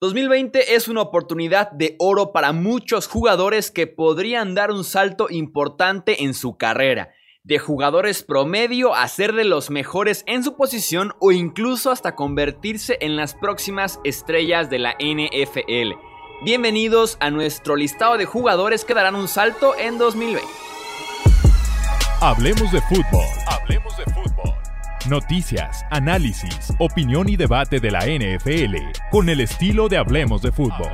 2020 es una oportunidad de oro para muchos jugadores que podrían dar un salto importante en su carrera, de jugadores promedio a ser de los mejores en su posición o incluso hasta convertirse en las próximas estrellas de la NFL. Bienvenidos a nuestro listado de jugadores que darán un salto en 2020. Hablemos de fútbol. Hablemos de fútbol. Noticias, análisis, opinión y debate de la NFL con el estilo de Hablemos de Fútbol.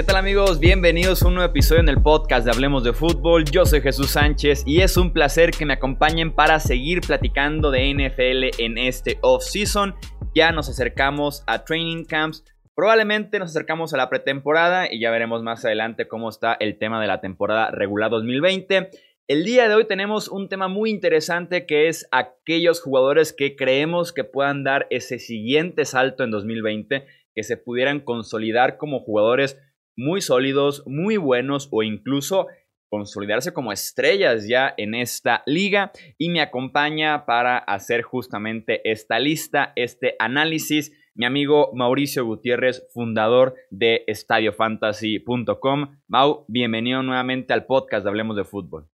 ¿Qué tal amigos? Bienvenidos a un nuevo episodio en el podcast de Hablemos de Fútbol. Yo soy Jesús Sánchez y es un placer que me acompañen para seguir platicando de NFL en este off-season. Ya nos acercamos a training camps, probablemente nos acercamos a la pretemporada y ya veremos más adelante cómo está el tema de la temporada regular 2020. El día de hoy tenemos un tema muy interesante que es aquellos jugadores que creemos que puedan dar ese siguiente salto en 2020, que se pudieran consolidar como jugadores muy sólidos, muy buenos o incluso consolidarse como estrellas ya en esta liga y me acompaña para hacer justamente esta lista, este análisis, mi amigo Mauricio Gutiérrez, fundador de estadiofantasy.com. Mau, bienvenido nuevamente al podcast de Hablemos de Fútbol.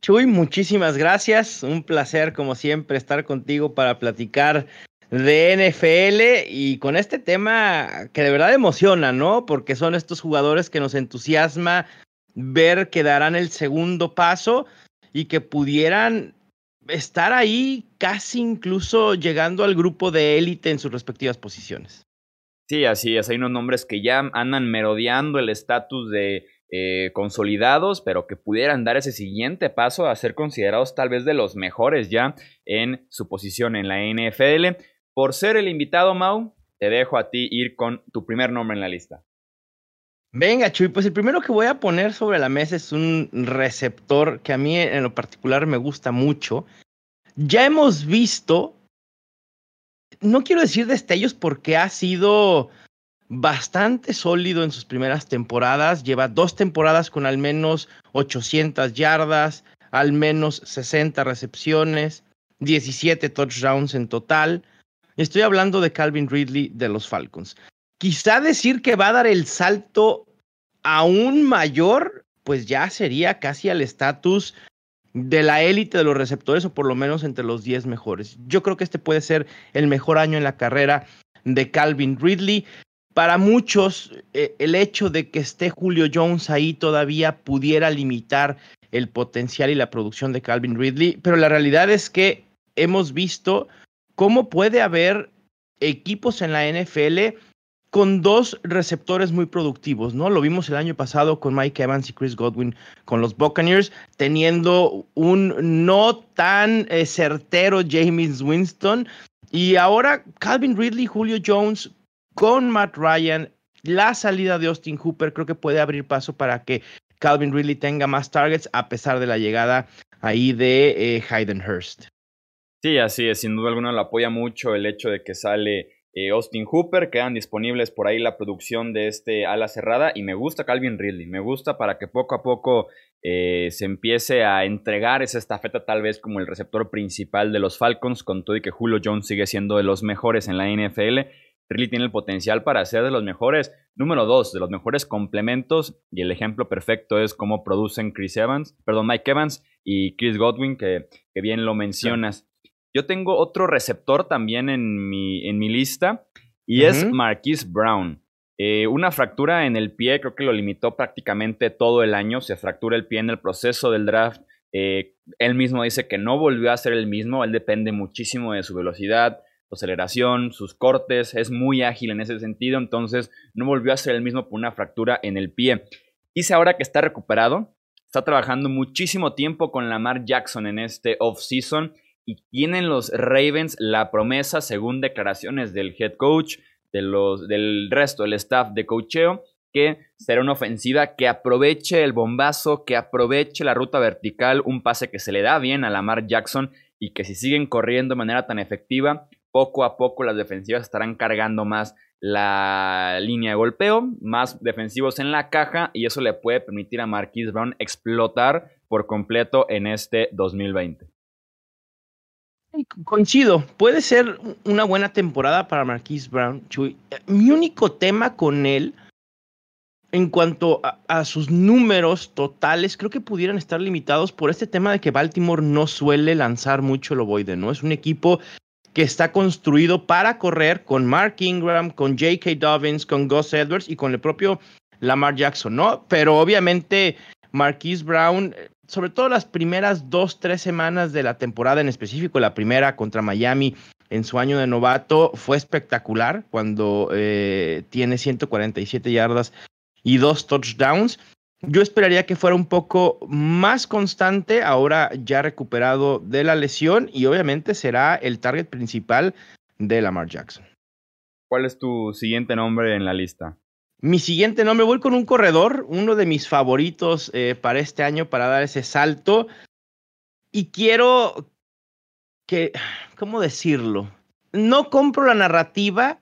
Chuy, muchísimas gracias. Un placer, como siempre, estar contigo para platicar de NFL y con este tema que de verdad emociona, ¿no? Porque son estos jugadores que nos entusiasma ver que darán el segundo paso y que pudieran estar ahí casi incluso llegando al grupo de élite en sus respectivas posiciones. Sí, así es. Hay unos nombres que ya andan merodeando el estatus de eh, consolidados, pero que pudieran dar ese siguiente paso a ser considerados tal vez de los mejores ya en su posición en la NFL. Por ser el invitado, Mau, te dejo a ti ir con tu primer nombre en la lista. Venga, Chuy, pues el primero que voy a poner sobre la mesa es un receptor que a mí en lo particular me gusta mucho. Ya hemos visto, no quiero decir destellos porque ha sido bastante sólido en sus primeras temporadas. Lleva dos temporadas con al menos 800 yardas, al menos 60 recepciones, 17 touchdowns en total. Estoy hablando de Calvin Ridley de los Falcons. Quizá decir que va a dar el salto aún mayor, pues ya sería casi al estatus de la élite de los receptores o por lo menos entre los 10 mejores. Yo creo que este puede ser el mejor año en la carrera de Calvin Ridley. Para muchos, eh, el hecho de que esté Julio Jones ahí todavía pudiera limitar el potencial y la producción de Calvin Ridley, pero la realidad es que hemos visto cómo puede haber equipos en la NFL con dos receptores muy productivos, ¿no? Lo vimos el año pasado con Mike Evans y Chris Godwin con los Buccaneers, teniendo un no tan eh, certero James Winston. Y ahora Calvin Ridley, Julio Jones con Matt Ryan, la salida de Austin Hooper creo que puede abrir paso para que Calvin Ridley tenga más targets a pesar de la llegada ahí de eh, Hayden Hurst. Sí, así es, sin duda alguna lo apoya mucho el hecho de que sale eh, Austin Hooper, quedan disponibles por ahí la producción de este ala cerrada y me gusta Calvin Ridley, me gusta para que poco a poco eh, se empiece a entregar esa estafeta tal vez como el receptor principal de los Falcons, con todo y que Julio Jones sigue siendo de los mejores en la NFL. Ridley tiene el potencial para ser de los mejores, número dos, de los mejores complementos y el ejemplo perfecto es cómo producen Chris Evans, perdón, Mike Evans y Chris Godwin, que, que bien lo mencionas. Yo tengo otro receptor también en mi, en mi lista y es Marquise Brown. Eh, una fractura en el pie, creo que lo limitó prácticamente todo el año. Se fractura el pie en el proceso del draft. Eh, él mismo dice que no volvió a ser el mismo. Él depende muchísimo de su velocidad, su aceleración, sus cortes. Es muy ágil en ese sentido. Entonces no volvió a ser el mismo por una fractura en el pie. Dice ahora que está recuperado. Está trabajando muchísimo tiempo con Lamar Jackson en este off-season y tienen los Ravens la promesa, según declaraciones del head coach, de los, del resto del staff de cocheo, que será una ofensiva que aproveche el bombazo, que aproveche la ruta vertical, un pase que se le da bien a Lamar Jackson y que si siguen corriendo de manera tan efectiva, poco a poco las defensivas estarán cargando más la línea de golpeo, más defensivos en la caja y eso le puede permitir a Marquise Brown explotar por completo en este 2020. Coincido, puede ser una buena temporada para Marquise Brown, Chuy. Mi único tema con él, en cuanto a, sus números totales, creo que pudieran estar limitados por este tema de que Baltimore no suele lanzar mucho el ovoide, ¿no? Es un equipo que está construido para correr con Mark Ingram, con J.K. Dobbins, con Gus Edwards y con el propio Lamar Jackson, ¿no? Pero obviamente Marquise Brown, sobre todo las primeras dos, tres semanas de la temporada en específico, la primera contra Miami en su año de novato, fue espectacular cuando eh, tiene 147 yardas y dos touchdowns. Yo esperaría que fuera un poco más constante, ahora ya recuperado de la lesión y obviamente será el target principal de Lamar Jackson. ¿Cuál es tu siguiente nombre en la lista? Mi siguiente nombre, voy con un corredor, uno de mis favoritos eh, para este año para dar ese salto. Y quiero que, ¿cómo decirlo? No compro la narrativa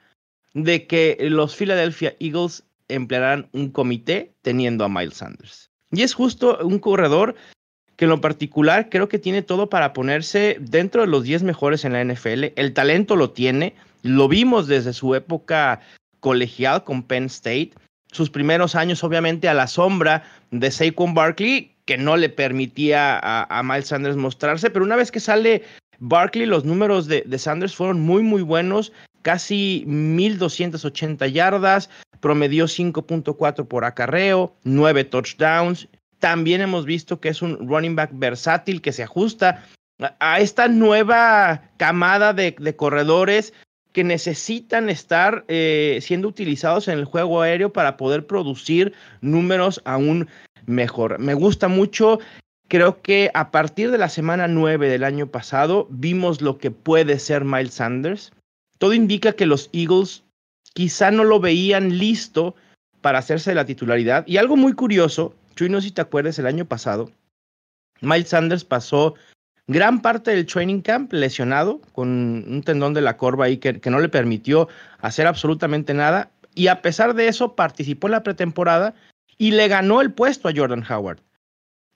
de que los Philadelphia Eagles emplearán un comité teniendo a Miles Sanders. Y es justo un corredor que en lo particular creo que tiene todo para ponerse dentro de los 10 mejores en la NFL. El talento lo tiene, lo vimos desde su época colegial con Penn State. Sus primeros años, obviamente, a la sombra de Saquon Barkley, que no le permitía a, Miles Sanders mostrarse, pero una vez que sale Barkley, los números de, de Sanders fueron muy, muy buenos casi 1280 yardas, promedió 5.4 por acarreo, 9 touchdowns. También hemos visto que es un running back versátil que se ajusta a esta nueva camada de, corredores que necesitan estar eh, siendo utilizados en el juego aéreo para poder producir números aún mejor. Me gusta mucho. Creo que a partir de la semana 9 del año pasado vimos lo que puede ser Miles Sanders. Todo indica que los Eagles quizá no lo veían listo para hacerse la titularidad. Y algo muy curioso, Chuy, no sé si te acuerdas, el año pasado, Miles Sanders pasó gran parte del training camp lesionado con un tendón de la corva ahí que, no le permitió hacer absolutamente nada. Y a pesar de eso, participó en la pretemporada y le ganó el puesto a Jordan Howard.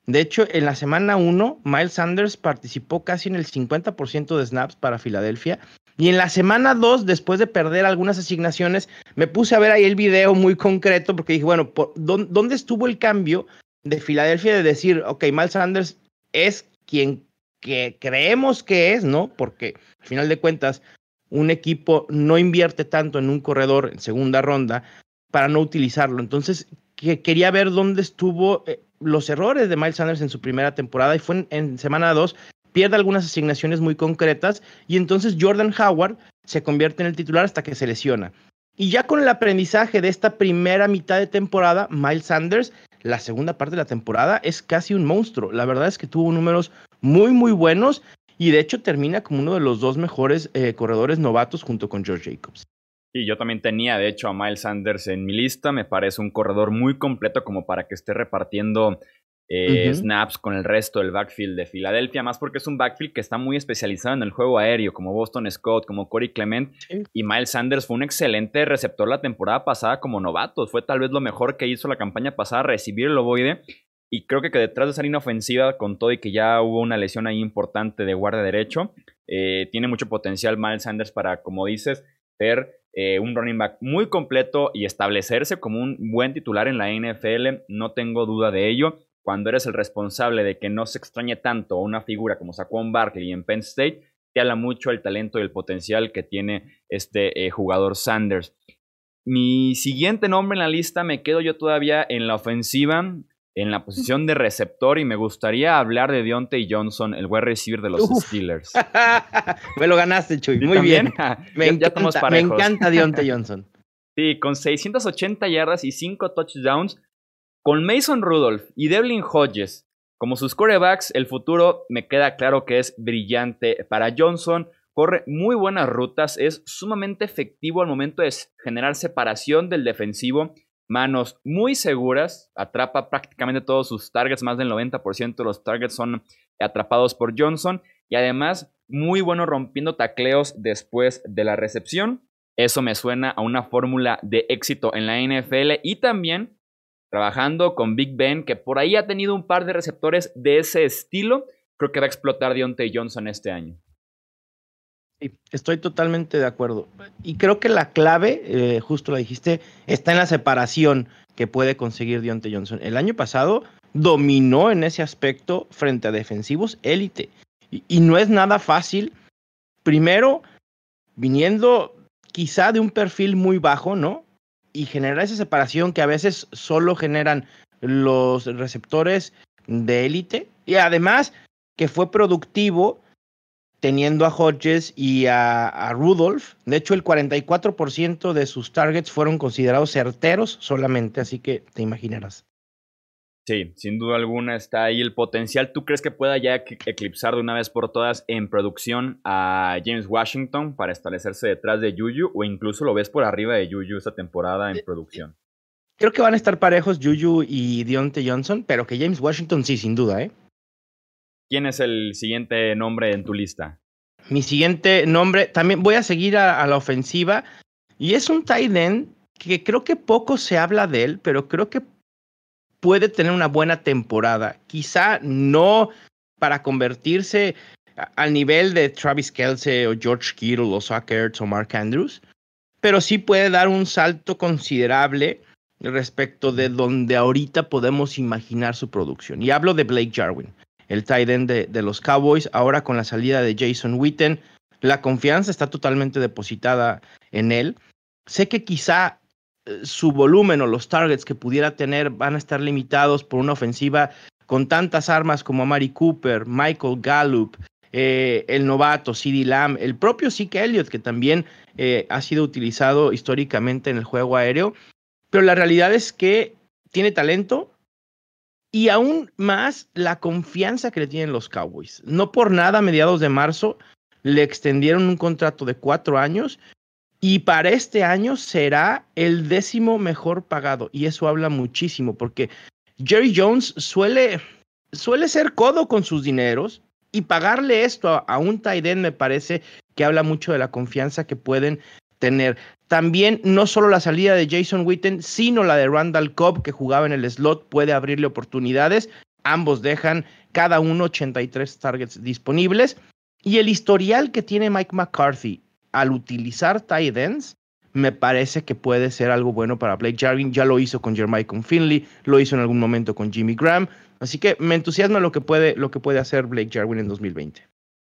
De hecho, en la semana 1, Miles Sanders participó casi en el 50% de snaps para Filadelfia y en la semana 2, después de perder algunas asignaciones, me puse a ver ahí el video muy concreto porque dije, bueno, ¿dónde estuvo el cambio de Filadelfia de decir, ok, Miles Sanders es quien que creemos que es, ¿no? Porque al final de cuentas, un equipo no invierte tanto en un corredor en segunda ronda para no utilizarlo. Entonces, que quería ver dónde estuvo eh, los errores de Miles Sanders en su primera temporada y fue en, en semana 2 pierde algunas asignaciones muy concretas y entonces Jordan Howard se convierte en el titular hasta que se lesiona. Y ya con el aprendizaje de esta primera mitad de temporada, Miles Sanders, la segunda parte de la temporada, es casi un monstruo. La verdad es que tuvo números muy, muy buenos y de hecho termina como uno de los dos mejores eh, corredores novatos junto con George Jacobs. Y yo también tenía, de hecho, a Miles Sanders en mi lista. Me parece un corredor muy completo como para que esté repartiendo eh, snaps con el resto del backfield de Filadelfia, más porque es un backfield que está muy especializado en el juego aéreo, como Boston Scott, como Corey Clement. Y Miles Sanders fue un excelente receptor la temporada pasada como novato. Fue tal vez lo mejor que hizo la campaña pasada, recibir el ovoide. Y creo que, detrás de esa línea ofensiva, con todo y que ya hubo una lesión ahí importante de guardia derecho, eh, tiene mucho potencial Miles Sanders para, como dices, ser eh, un running back muy completo y establecerse como un buen titular en la NFL. No tengo duda de ello cuando eres el responsable de que no se extrañe tanto una figura como Saquon Barkley en Penn State, te habla mucho el talento y el potencial que tiene este eh, jugador Sanders. Mi siguiente nombre en la lista me quedo yo todavía en la ofensiva, en la posición de receptor y me gustaría hablar de Deontay Johnson, el wide receiver de los Steelers. me lo ganaste, Chuy. Muy bien. me, encanta, me encanta Deontay Johnson. Sí, con 680 yardas y 5 touchdowns, con Mason Rudolph y Devlin Hodges como sus corebacks, el futuro me queda claro que es brillante para Johnson. Corre muy buenas rutas, es sumamente efectivo al momento de generar separación del defensivo, manos muy seguras, atrapa prácticamente todos sus targets, más del 90% de los targets son atrapados por Johnson y además muy bueno rompiendo tacleos después de la recepción. Eso me suena a una fórmula de éxito en la NFL y también trabajando con Big Ben, que por ahí ha tenido un par de receptores de ese estilo. Creo que va a explotar Deontay Johnson este año. Estoy totalmente de acuerdo. Y creo que la clave, eh, justo lo dijiste, está en la separación que puede conseguir Deontay Johnson. El año pasado dominó en ese aspecto frente a defensivos élite. Y, no es nada fácil. Primero, viniendo quizá de un perfil muy bajo, ¿no? Y generar esa separación que a veces solo generan los receptores de élite. Y además que fue productivo teniendo a Hodges y a, Rudolph. De hecho, el 44% de sus targets fueron considerados certeros solamente, así que te imaginarás. Sí, sin duda alguna está ahí el potencial. ¿Tú crees que pueda ya eclipsar de una vez por todas en producción a James Washington para establecerse detrás de Juju o incluso lo ves por arriba de Juju esta temporada en eh, producción? Creo que van a estar parejos Juju y Deontay Johnson, pero que James Washington sí, sin duda, ¿eh? ¿Quién es el siguiente nombre en tu lista? Mi siguiente nombre, también voy a seguir a, la ofensiva, y es un tight end que creo que poco se habla de él, pero creo que puede tener una buena temporada. Quizá no para convertirse al nivel de Travis Kelsey o George Kittle o Zach Ertz o Mark Andrews, pero sí puede dar un salto considerable respecto de donde ahorita podemos imaginar su producción. Y hablo de Blake Jarwin el tight end de, los Cowboys. Ahora con la salida de Jason Witten, la confianza está totalmente depositada en él. Sé que quizá su volumen o los targets que pudiera tener van a estar limitados por una ofensiva con tantas armas como Amari Cooper, Michael Gallup, eh, el novato CD Lamb, el propio Zeke Elliott, que también eh, ha sido utilizado históricamente en el juego aéreo. Pero la realidad es que tiene talento, y aún más la confianza que le tienen los Cowboys. No por nada, a mediados de marzo le extendieron un contrato de cuatro años y para este año será el décimo mejor pagado. Y eso habla muchísimo porque Jerry Jones suele, suele ser codo con sus dineros y pagarle esto a, a un tight end me parece que habla mucho de la confianza que pueden tener. También no solo la salida de Jason Witten, sino la de Randall Cobb, que jugaba en el slot, puede abrirle oportunidades. Ambos dejan cada uno 83 targets disponibles. Y el historial que tiene Mike McCarthy al utilizar tight ends, me parece que puede ser algo bueno para Blake Jarvin. Ya lo hizo con Jermichael Finley, lo hizo en algún momento con Jimmy Graham. Así que me entusiasma lo que puede, lo que puede hacer Blake Jarwin en 2020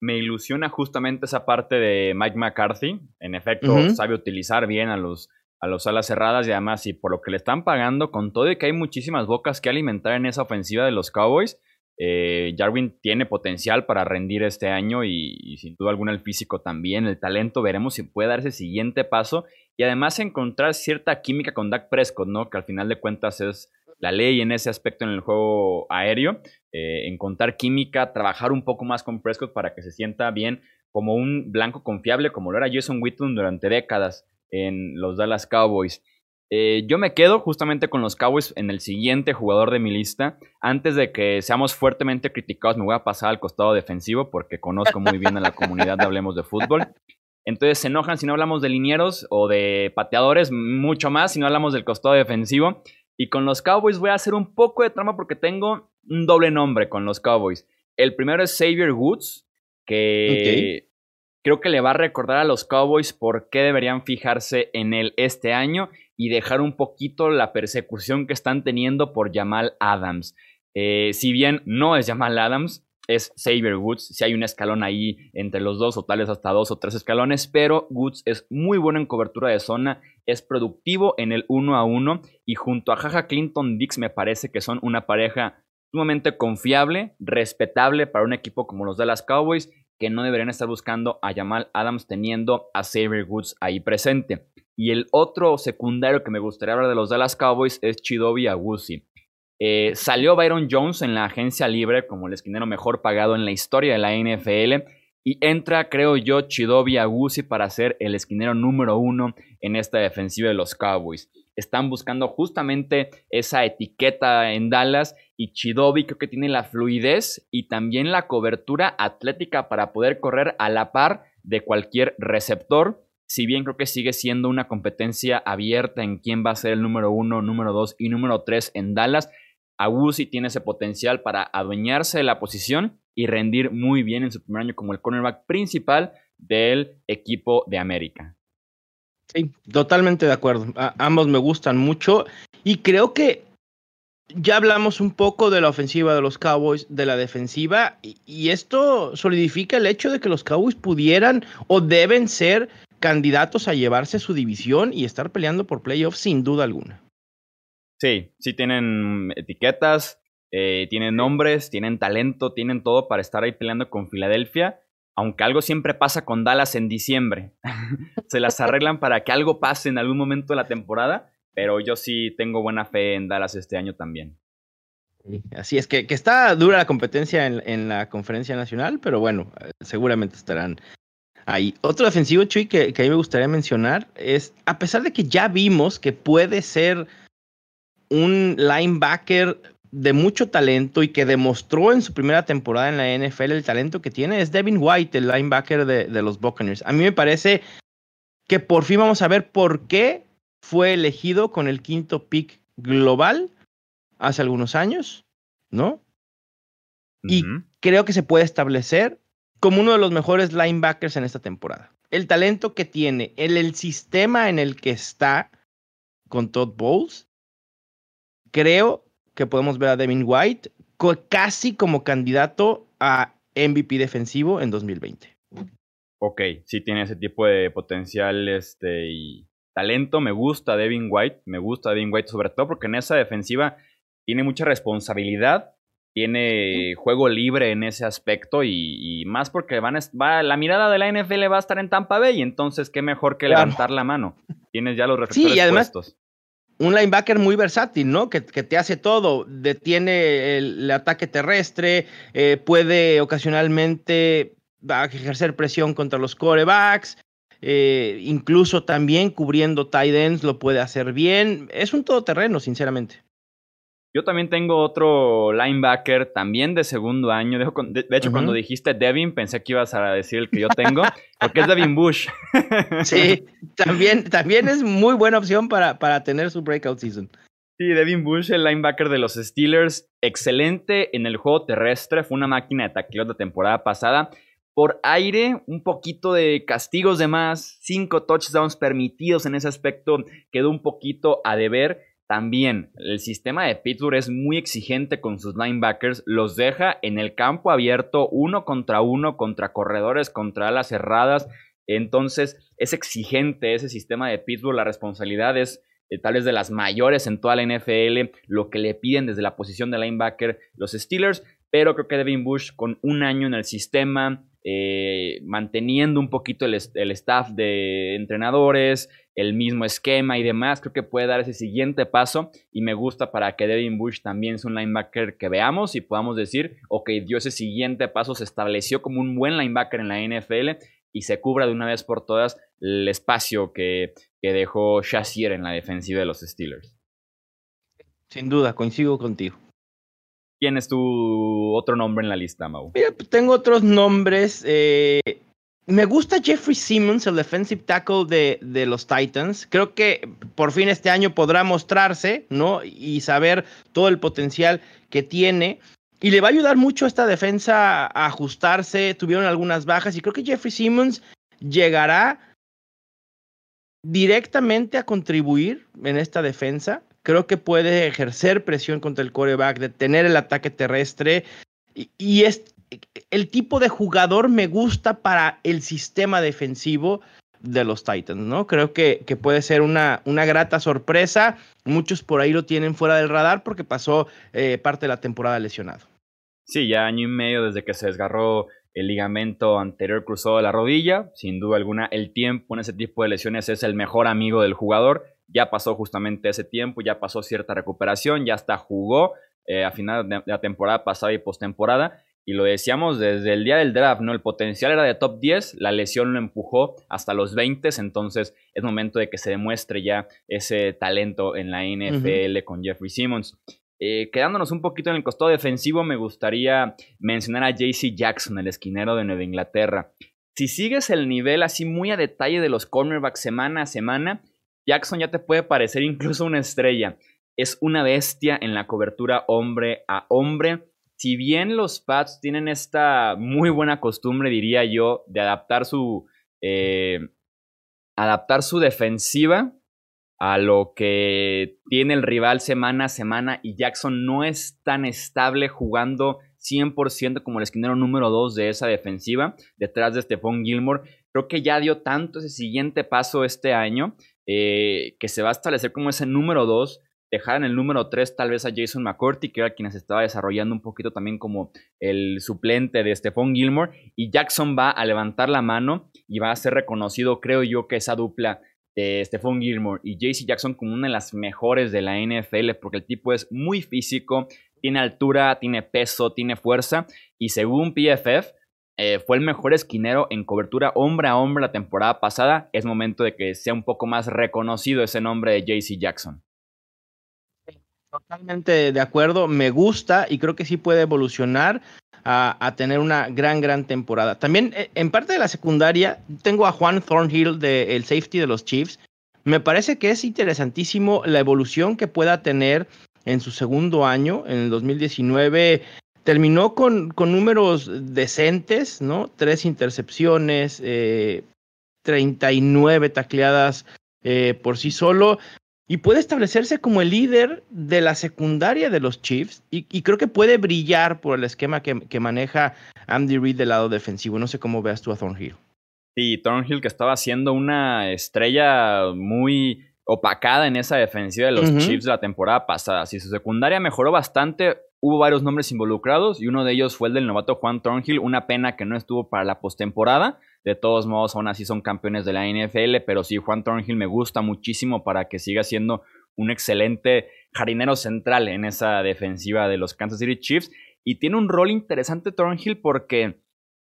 me ilusiona justamente esa parte de Mike McCarthy. En efecto, sabe utilizar bien a los, a los alas cerradas y además, y por lo que le están pagando, con todo y que hay muchísimas bocas que alimentar en esa ofensiva de los Cowboys, eh, Jarwin tiene potencial para rendir este año y, sin duda alguna el físico también, el talento, veremos si puede dar ese siguiente paso y además encontrar cierta química con Dak Prescott, ¿no? Que al final de cuentas es la ley en ese aspecto en el juego aéreo, eh, encontrar química, trabajar un poco más con Prescott para que se sienta bien como un blanco confiable, como lo era Jason Witten durante décadas en los Dallas Cowboys. Eh, yo me quedo justamente con los Cowboys en el siguiente jugador de mi lista. Antes de que seamos fuertemente criticados, me voy a pasar al costado defensivo porque conozco muy bien a la comunidad de Hablemos de Fútbol. Entonces se enojan si no hablamos de linieros o de pateadores, mucho más si no hablamos del costado defensivo. Y con los Cowboys voy a hacer un poco de trama porque tengo un doble nombre con los Cowboys. El primero es Xavier Woods, que creo que le va a recordar a los Cowboys por qué deberían fijarse en él este año y dejar un poquito la persecución que están teniendo por Jamal Adams. Eh, si bien no es Jamal Adams, es Xavier Woods. Si hay un escalón ahí entre los dos, o tales hasta dos o tres escalones, pero Woods es muy bueno en cobertura de zona, es productivo en el uno a uno y junto a Jaja Clinton Dix me parece que son una pareja sumamente confiable, respetable para un equipo como los Dallas Cowboys, que no deberían estar buscando a Jamal Adams teniendo a Xavier Woods ahí presente. Y el otro secundario que me gustaría hablar de los Dallas Cowboys es Chidobi Agusi. Eh, salió Byron Jones en la agencia libre como el esquinero mejor pagado en la historia de la NFL. Y entra, creo yo, Chidobi Agusi para ser el esquinero número uno en esta defensiva de los Cowboys. Están buscando justamente esa etiqueta en Dallas y Chidobi creo que tiene la fluidez y también la cobertura atlética para poder correr a la par de cualquier receptor si bien creo que sigue siendo una competencia abierta en quién va a ser el número uno, número dos y número tres en Dallas, Agusi tiene ese potencial para adueñarse de la posición y rendir muy bien en su primer año como el cornerback principal del equipo de América. Sí, totalmente de acuerdo. ambos me gustan mucho y creo que ya hablamos un poco de la ofensiva de los Cowboys, de la defensiva, y, esto solidifica el hecho de que los Cowboys pudieran o deben ser candidatos a llevarse su división y estar peleando por playoffs sin duda alguna. Sí, sí tienen etiquetas, eh, tienen nombres, tienen talento, tienen todo para estar ahí peleando con Filadelfia, aunque algo siempre pasa con Dallas en diciembre. Se las arreglan para que algo pase en algún momento de la temporada pero yo sí tengo buena fe en Dallas este año también. Así es que, que está dura la competencia en, la conferencia nacional, pero bueno, seguramente estarán ahí. Otro defensivo, Chuy, que, que a mí me gustaría mencionar es, a pesar de que ya vimos que puede ser un linebacker de mucho talento y que demostró en su primera temporada en la NFL el talento que tiene, es Devin White, el linebacker de, de los Buccaneers. A mí me parece que por fin vamos a ver por qué fue elegido con el quinto pick global hace algunos años, ¿no? Y creo que se puede establecer como uno de los mejores linebackers en esta temporada. El talento que tiene, el, el sistema en el que está con Todd Bowles, creo que podemos ver a Devin White casi como candidato a MVP defensivo en 2020. Ok, sí tiene ese tipo de potencial este, y talento, me gusta Devin White, me gusta Devin White sobre todo porque en esa defensiva tiene mucha responsabilidad, tiene juego libre en ese aspecto y, más porque van va, la mirada de la NFL va a estar en Tampa Bay, entonces qué mejor que levantar la mano. Tienes ya los reflectores sí, y además, Un linebacker muy versátil, ¿no? Que, te hace todo. Detiene el, ataque terrestre, eh, puede ocasionalmente ejercer presión contra los corebacks, eh, incluso también cubriendo tight ends lo puede hacer bien. Es un todoterreno, sinceramente. Yo también tengo otro linebacker, también de segundo año. De, hecho, cuando dijiste Devin, pensé que ibas a decir el que yo tengo, porque es Devin Bush. sí, también, también es muy buena opción para, para tener su breakout season. Sí, Devin Bush, el linebacker de los Steelers, excelente en el juego terrestre, fue una máquina de tacleo de temporada pasada. Por aire, un poquito de castigos de más, cinco touchdowns permitidos en ese aspecto, quedó un poquito a deber. También el sistema de Pittsburgh es muy exigente con sus linebackers, los deja en el campo abierto uno contra uno, contra corredores, contra alas cerradas. Entonces es exigente ese sistema de Pittsburgh, la responsabilidad es eh, tal vez de las mayores en toda la NFL, lo que le piden desde la posición de linebacker los Steelers, pero creo que Devin Bush con un año en el sistema, eh, manteniendo un poquito el, staff de entrenadores, el mismo esquema y demás, creo que puede dar ese siguiente paso y me gusta para que Devin Bush también sea un linebacker que veamos y podamos decir, ok, dio ese siguiente paso, se estableció como un buen linebacker en la NFL y se cubra de una vez por todas el espacio que, que dejó Shazier en la defensiva de los Steelers. Sin duda, coincido contigo. ¿Quién es tu otro nombre en la lista, Mau? Mira, pues, tengo otros nombres. Eh, me gusta Jeffrey Simmons, el defensive tackle de, de, los Titans. Creo que por fin este año podrá mostrarse, ¿no? Y saber todo el potencial que tiene. Y le va a ayudar mucho a esta defensa a ajustarse. Tuvieron algunas bajas y creo que Jeffrey Simmons llegará directamente a contribuir en esta defensa creo que puede ejercer presión contra el coreback, detener el ataque terrestre. Y, es el tipo de jugador me gusta para el sistema defensivo de los Titans, ¿no? Creo que, que puede ser una, una, grata sorpresa. Muchos por ahí lo tienen fuera del radar porque pasó eh, parte de la temporada lesionado. Sí, ya año y medio desde que se desgarró el ligamento anterior cruzado de la rodilla. Sin duda alguna, el tiempo en ese tipo de lesiones es el mejor amigo del jugador ya pasó justamente ese tiempo, ya pasó cierta recuperación, ya hasta jugó eh, a final de la temporada pasada y postemporada. Y lo decíamos desde el día del draft, ¿no? El potencial era de top 10, la lesión lo empujó hasta los 20, entonces es momento de que se demuestre ya ese talento en la NFL con Jeffrey Simmons. Eh, quedándonos un poquito en el costado defensivo, me gustaría mencionar a JC Jackson, el esquinero de Nueva Inglaterra. si sigues el nivel así muy a detalle de los cornerbacks semana a semana, Jackson ya te puede parecer incluso una estrella. Es una bestia en la cobertura hombre a hombre. Si bien los Pats tienen esta muy buena costumbre, diría yo, de adaptar su, eh, adaptar su defensiva a lo que tiene el rival semana a semana y Jackson no es tan estable jugando 100% como el esquinero número 2 de esa defensiva detrás de Stephon Gilmore. Creo que ya dio tanto ese siguiente paso este año eh, que se va a establecer como ese número 2 dejar en el número 3 tal vez a Jason McCourty, que era quien se estaba desarrollando un poquito también como el suplente de Stephon Gilmore, y Jackson va a levantar la mano y va a ser reconocido, creo yo, que esa dupla de Stephon Gilmore y JC Jackson como una de las mejores de la NFL, porque el tipo es muy físico, tiene altura, tiene peso, tiene fuerza, y según PFF, eh, fue el mejor esquinero en cobertura hombre a hombre la temporada pasada. Es momento de que sea un poco más reconocido ese nombre de JC Jackson. Totalmente de acuerdo, me gusta y creo que sí puede evolucionar a, tener una gran, gran temporada. También eh, en parte de la secundaria tengo a Juan Thornhill del safety de los Chiefs. Me parece que es interesantísimo la evolución que pueda tener en su segundo año, en el 2019. Terminó con, con números decentes, ¿no? Tres intercepciones, eh, 39 tacleadas eh, por sí solo y puede establecerse como el líder de la secundaria de los Chiefs y, creo que puede brillar por el esquema que, maneja Andy Reid del lado defensivo. No sé cómo veas tú a Thornhill. Sí, Thornhill que estaba siendo una estrella muy opacada en esa defensiva de los Chiefs de la temporada pasada. Si su secundaria mejoró bastante, hubo varios nombres involucrados y uno de ellos fue el del novato Juan Thornhill. Una pena que no estuvo para la postemporada. De todos modos, aún así son campeones de la NFL, pero sí, Juan Thornhill me gusta muchísimo para que siga siendo un excelente jardinero central en esa defensiva de los Kansas City Chiefs. Y tiene un rol interesante Thornhill porque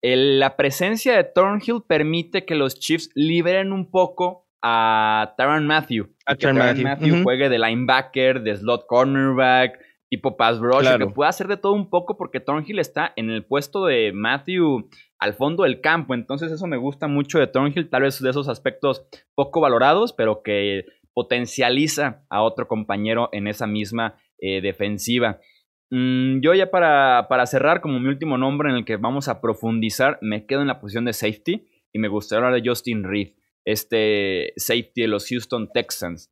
la presencia de Thornhill permite que los Chiefs liberen un poco a Tyron Matthew. A que Matthew, juegue de linebacker, de slot cornerback, tipo pass rush, que pueda hacer de todo un poco porque Thornhill está en el puesto de Matthew al fondo del campo. Entonces eso me gusta mucho de Thornhill, tal vez de esos aspectos poco valorados, pero que potencializa a otro compañero en esa misma eh, defensiva. Mm, yo ya para, para cerrar, como mi último nombre en el que vamos a profundizar, me quedo en la posición de safety y me gustaría hablar de Justin Reed este safety de los Houston Texans.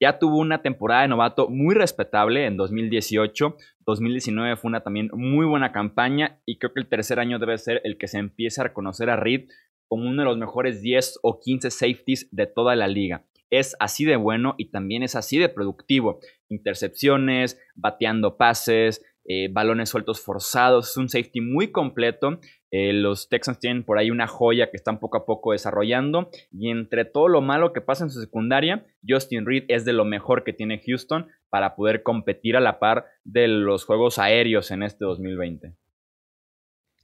Ya tuvo una temporada de novato muy respetable en 2018. 2019 fue una también muy buena campaña y creo que el tercer año debe ser el que se empiece a reconocer a Reed como uno de los mejores 10 o 15 safeties de toda la liga. Es así de bueno y también es así de productivo. Intercepciones, bateando pases, eh, balones sueltos forzados. Es un safety muy completo eh, los Texans tienen por ahí una joya que están poco a poco desarrollando. Y entre todo lo malo que pasa en su secundaria, Justin Reed es de lo mejor que tiene Houston para poder competir a la par de los juegos aéreos en este 2020.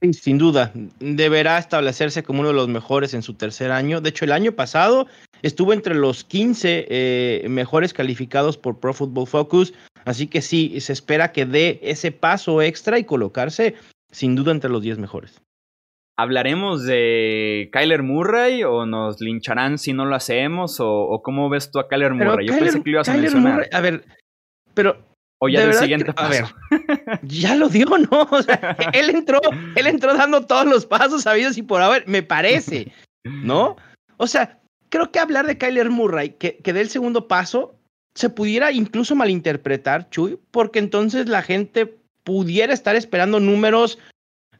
Sí, sin duda, deberá establecerse como uno de los mejores en su tercer año. De hecho, el año pasado estuvo entre los 15 eh, mejores calificados por Pro Football Focus. Así que sí, se espera que dé ese paso extra y colocarse sin duda entre los 10 mejores. ¿Hablaremos de Kyler Murray o nos lincharán si no lo hacemos? ¿O, cómo ves tú a Kyler Murray? Yo pensé que lo ibas a mencionar. a ver, pero. O ya del siguiente paso. A ver, ya lo dio, ¿no? O sea, él entró, él entró dando todos los pasos sabidos y por haber, me parece, ¿no? O sea, creo que hablar de Kyler Murray, que, que dé el segundo paso, se pudiera incluso malinterpretar, Chuy, porque entonces la gente pudiera estar esperando números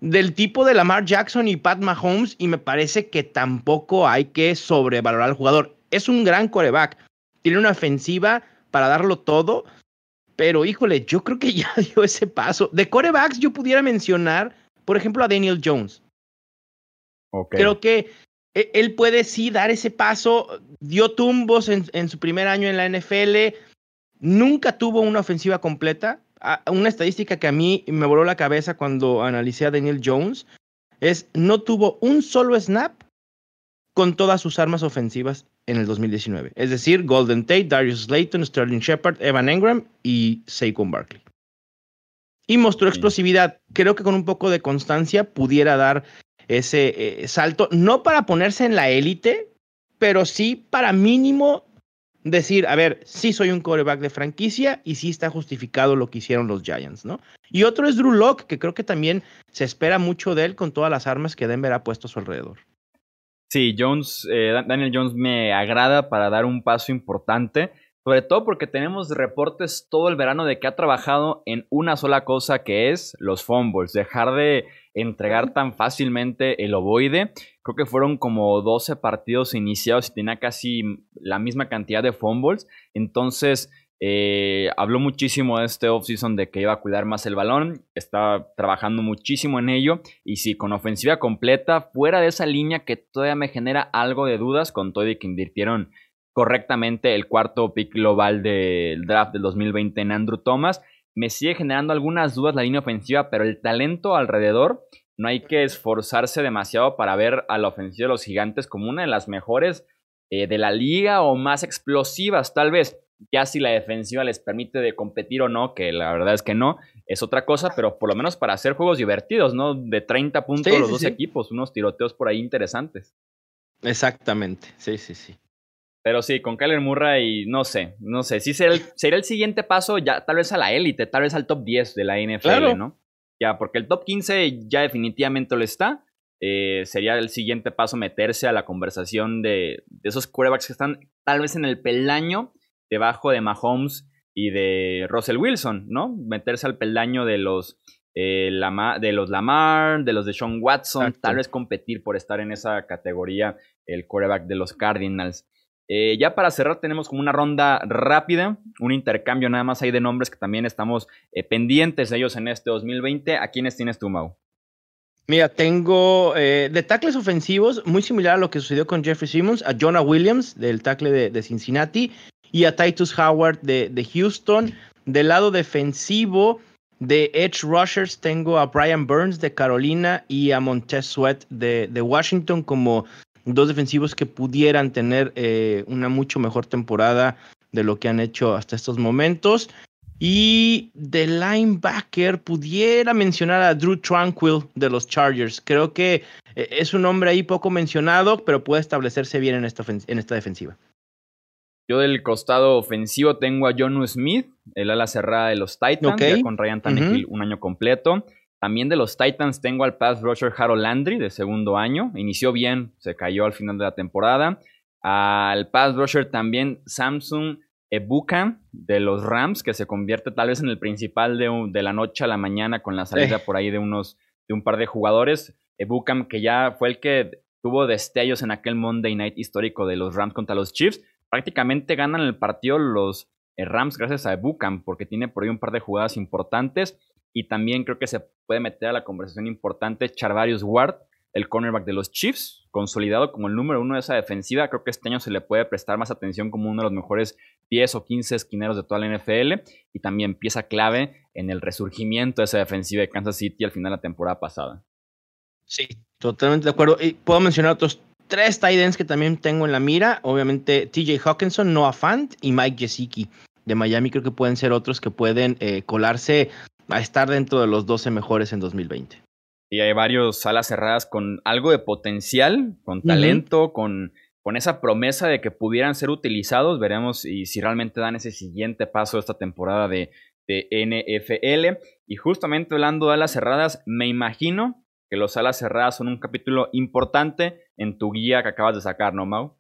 del tipo de Lamar Jackson y Pat Mahomes y me parece que tampoco hay que sobrevalorar al jugador. Es un gran coreback, tiene una ofensiva para darlo todo, pero híjole, yo creo que ya dio ese paso. De corebacks yo pudiera mencionar, por ejemplo, a Daniel Jones. Creo que e, él puede sí dar ese paso, dio tumbos en, en su primer año en la NFL, nunca tuvo una ofensiva completa, una estadística que a mí me voló la cabeza cuando analicé a Daniel Jones es no tuvo un solo snap con todas sus armas ofensivas en el 2019. Es decir, Golden Tate, Darius Slayton, Sterling Shepard, Evan Engram y Saquon Barkley. Y mostró explosividad. Creo que con un poco de constancia pudiera dar ese eh, salto, no para ponerse en la élite, pero sí para mínimo decir, a ver, sí soy un quarterback de franquicia y sí está justificado lo que hicieron los Giants, ¿no? Y otro es Drew Locke, que creo que también se espera mucho de él con todas las armas que Denver ha puesto a su alrededor. Sí, Jones, eh, Daniel Jones me agrada para dar un paso importante, sobre todo porque tenemos reportes todo el verano de que ha trabajado en una sola cosa que es los fumbles, dejar de entregar tan fácilmente el ovoide. Creo que fueron como 12 partidos iniciados y tenía casi la misma cantidad de fumbles. Entonces, eh, habló muchísimo de este offseason de que iba a cuidar más el balón. Está trabajando muchísimo en ello. Y sí, con ofensiva completa, fuera de esa línea que todavía me genera algo de dudas con todo y que invirtieron correctamente el cuarto pick global del draft del 2020 en Andrew Thomas me sigue generando algunas dudas la línea ofensiva, pero el talento alrededor, no hay que esforzarse demasiado para ver a la ofensiva de los gigantes como una de las mejores eh, de la liga o más explosivas, tal vez. Ya si la defensiva les permite de competir o no, que la verdad es que no, es otra cosa, pero por lo menos para hacer juegos divertidos, ¿no? De 30 puntos los dos equipos, unos tiroteos por ahí interesantes. Exactamente, sí, sí, sí. Pero sí, con Kyler Murray, no sé, no sé. Sí sería el, siguiente paso ya tal vez a la élite, tal vez al top 10 de la NFL, ¿no? Ya, porque el top 15 ya definitivamente lo está. Eh, sería el siguiente paso meterse a la conversación de, esos quarterbacks que están tal vez en el peldaño debajo de Mahomes y de Russell Wilson, ¿no? Meterse al peldaño de los, eh, de los Lamar, de los de Sean Watson, tal vez competir por estar en esa categoría el quarterback de los Cardinals. Eh, ya para cerrar tenemos como una ronda rápida, un intercambio nada más ahí de nombres que también estamos eh, pendientes de ellos en este 2020. ¿A quiénes tienes tú, Mau? Mira, tengo eh, de tackles ofensivos, muy similar a lo que sucedió con Jeffrey Simmons, a Jonah Williams del tackle de, Cincinnati y a Titus Howard de, Houston. Del lado defensivo de Edge Rushers tengo a Brian Burns de Carolina y a Montez Sweat de, de Washington como dos defensivos que pudieran tener eh, una mucho mejor temporada de lo que han hecho hasta estos momentos. Y de linebacker pudiera mencionar a Drew Tranquil de los Chargers. Creo que eh, es un hombre ahí poco mencionado, pero puede establecerse bien en esta, en esta defensiva. Yo del costado ofensivo tengo a Jonu Smith, el ala cerrada de los Titans, con Ryan Tannehill un año completo. También de los Titans tengo al pass rusher Harold Landry de segundo año. Inició bien, se cayó al final de la temporada. Al pass rusher también Samsung Ebuka de los Rams, que se convierte tal vez en el principal de, la noche a la mañana con la salida por ahí de unos de un par de jugadores. Ebukam, que ya fue el que tuvo destellos en aquel Monday Night histórico de los Rams contra los Chiefs. Prácticamente ganan el partido los eh, Rams gracias a Ebukam, porque tiene por ahí un par de jugadas importantes. Y también creo que se puede meter a la conversación importante Charvarius Ward, el cornerback de los Chiefs, consolidado como el número uno de esa defensiva. Creo que este año se le puede prestar más atención como uno de los mejores 10 o 15 esquineros de toda la NFL y también pieza clave en el resurgimiento de esa defensiva de Kansas City al final de la temporada pasada. Sí, totalmente de acuerdo. Y puedo mencionar otros tres tight ends que también tengo en la mira. Obviamente TJ Hawkinson, Noah Fant y Mike Gesicki de Miami. Creo que pueden ser otros que pueden eh, colarse a estar dentro de los 12 mejores en 2020. Y hay varios salas cerradas con algo de potencial, con talento, con, con esa promesa de que pudieran ser utilizados. Veremos y si realmente dan ese siguiente paso esta temporada de, de NFL. Y justamente hablando de alas cerradas, me imagino que los alas cerradas son un capítulo importante en tu guía que acabas de sacar, ¿no, Mau?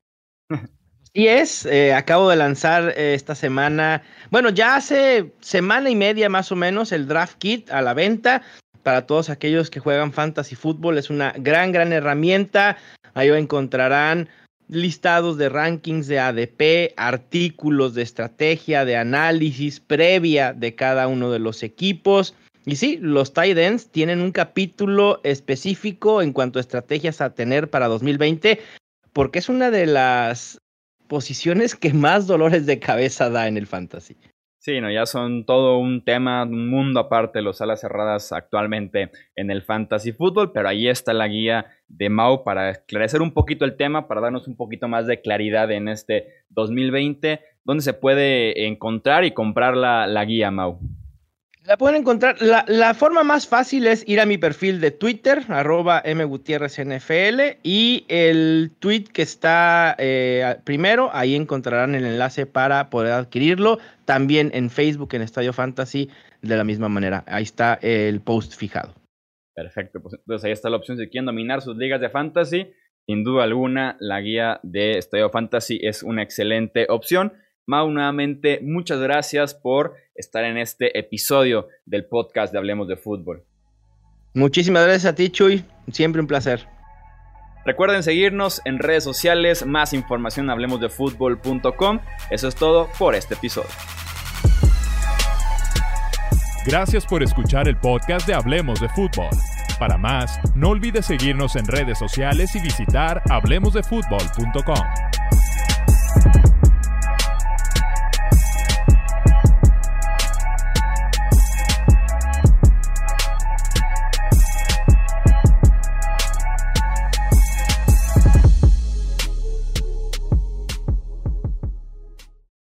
Y es, eh, acabo de lanzar eh, esta semana, bueno, ya hace semana y media más o menos el Draft Kit a la venta para todos aquellos que juegan fantasy fútbol. Es una gran, gran herramienta. Ahí encontrarán listados de rankings de ADP, artículos de estrategia, de análisis previa de cada uno de los equipos. Y sí, los tight tienen un capítulo específico en cuanto a estrategias a tener para 2020, porque es una de las posiciones que más dolores de cabeza da en el fantasy. Sí, no, ya son todo un tema, un mundo aparte los alas cerradas actualmente en el fantasy fútbol, pero ahí está la guía de Mau para esclarecer un poquito el tema, para darnos un poquito más de claridad en este 2020, donde se puede encontrar y comprar la, la guía Mau. La pueden encontrar. La, forma más fácil es ir a mi perfil de Twitter, arroba mgutierrezNFL, y el tweet que está eh, primero, ahí encontrarán el enlace para poder adquirirlo. También en Facebook, en Estadio Fantasy, de la misma manera. Ahí está el post fijado. Perfecto, pues entonces ahí está la opción si quieren dominar sus ligas de fantasy. Sin duda alguna, la guía de Estadio Fantasy es una excelente opción. Mau, nuevamente, muchas gracias por estar en este episodio del podcast de Hablemos de Fútbol. Muchísimas gracias a ti, Chuy. Siempre un placer. Recuerden seguirnos en redes sociales, más información en hablemosdefutbol.com. Eso es todo por este episodio. Gracias por escuchar el podcast de Hablemos de Fútbol. Para más, no olvides seguirnos en redes sociales y visitar hablemosdefutbol.com.